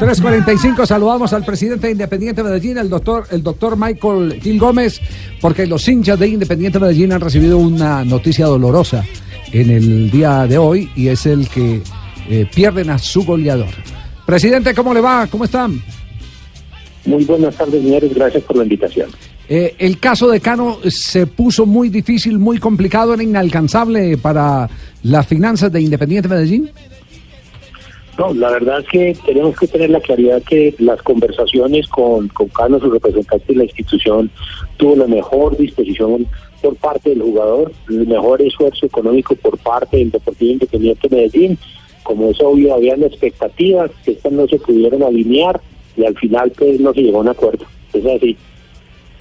345, saludamos al presidente de Independiente Medellín, el doctor, el doctor Michael Gil Gómez, porque los hinchas de Independiente Medellín han recibido una noticia dolorosa en el día de hoy y es el que eh, pierden a su goleador. Presidente, ¿cómo le va? ¿Cómo están? Muy buenas tardes, señores. Gracias por la invitación. Eh, el caso de Cano se puso muy difícil, muy complicado, era inalcanzable para las finanzas de Independiente Medellín. No, la verdad es que tenemos que tener la claridad que las conversaciones con, con Cano, su representante de la institución, tuvo la mejor disposición por parte del jugador, el mejor esfuerzo económico por parte del Deportivo Independiente Medellín. Como es obvio, habían expectativas que estas no se pudieron alinear y al final pues no se llegó a un acuerdo. Es así.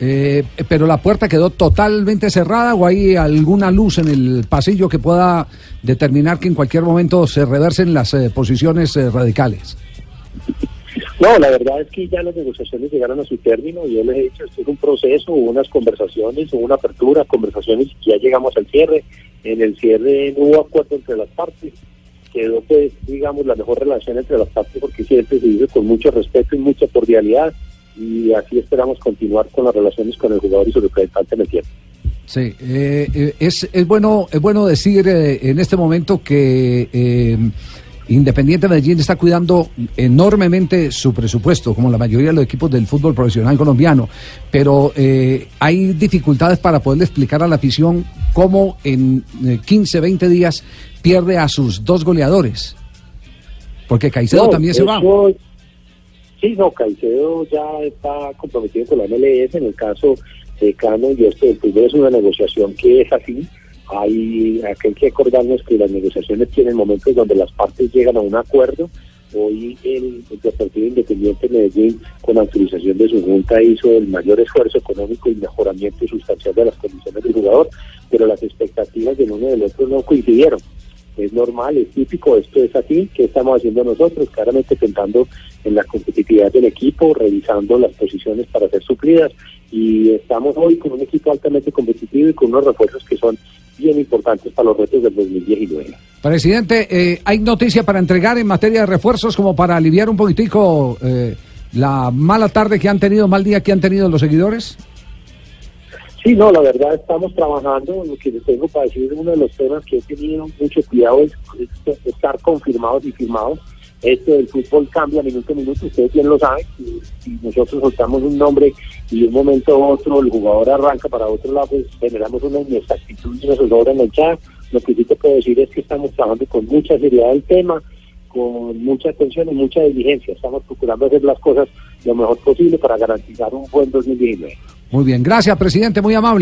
Eh, pero la puerta quedó totalmente cerrada o hay alguna luz en el pasillo que pueda determinar que en cualquier momento se reversen las eh, posiciones eh, radicales. No, la verdad es que ya las negociaciones llegaron a su término yo les he dicho, es un proceso, unas conversaciones, una apertura, conversaciones y ya llegamos al cierre. En el cierre no hubo acuerdo entre las partes, quedó pues, digamos, la mejor relación entre las partes porque siempre se hizo con mucho respeto y mucha cordialidad y así esperamos continuar con las relaciones con el jugador y su representante en el tiempo. Sí, eh, eh, es, es, bueno, es bueno decir eh, en este momento que eh, Independiente Medellín está cuidando enormemente su presupuesto, como la mayoría de los equipos del fútbol profesional colombiano, pero eh, hay dificultades para poderle explicar a la afición cómo en 15, 20 días pierde a sus dos goleadores, porque Caicedo No, también se va. Sí, no, Caicedo ya está comprometido con la MLS. En el caso de Cano y esto del fútbol es una negociación que es así. Hay, hay que acordarnos que las negociaciones tienen momentos donde las partes llegan a un acuerdo. Hoy el, el Deportivo Independiente de Medellín, con autorización de su junta, hizo el mayor esfuerzo económico y mejoramiento sustancial de las condiciones del jugador, pero las expectativas del uno y del otro no coincidieron es normal, es típico, esto es así, ¿qué estamos haciendo nosotros? Claramente pensando en la competitividad del equipo, revisando las posiciones para ser suplidas y estamos hoy con un equipo altamente competitivo y con unos refuerzos que son bien importantes para los retos del 2019. Presidente, eh, ¿hay noticia para entregar en materia de refuerzos como para aliviar un poquitico eh, la mala tarde que han tenido, mal día que han tenido los seguidores? Sí, no, la verdad estamos trabajando, lo que les tengo para decir, uno de los temas que he tenido mucho cuidado es, es estar confirmados y firmados. Esto del fútbol cambia minuto a minuto, ustedes bien lo saben, si, nosotros soltamos un nombre y de un momento a otro el jugador arranca para otro lado, pues generamos una inexactitud y una zozobra en el chat. Lo que sí te puedo decir es que estamos trabajando con mucha seriedad el tema, con mucha atención y mucha diligencia. Estamos procurando hacer las cosas lo mejor posible para garantizar un buen 2019. Muy bien, gracias, presidente, muy amable.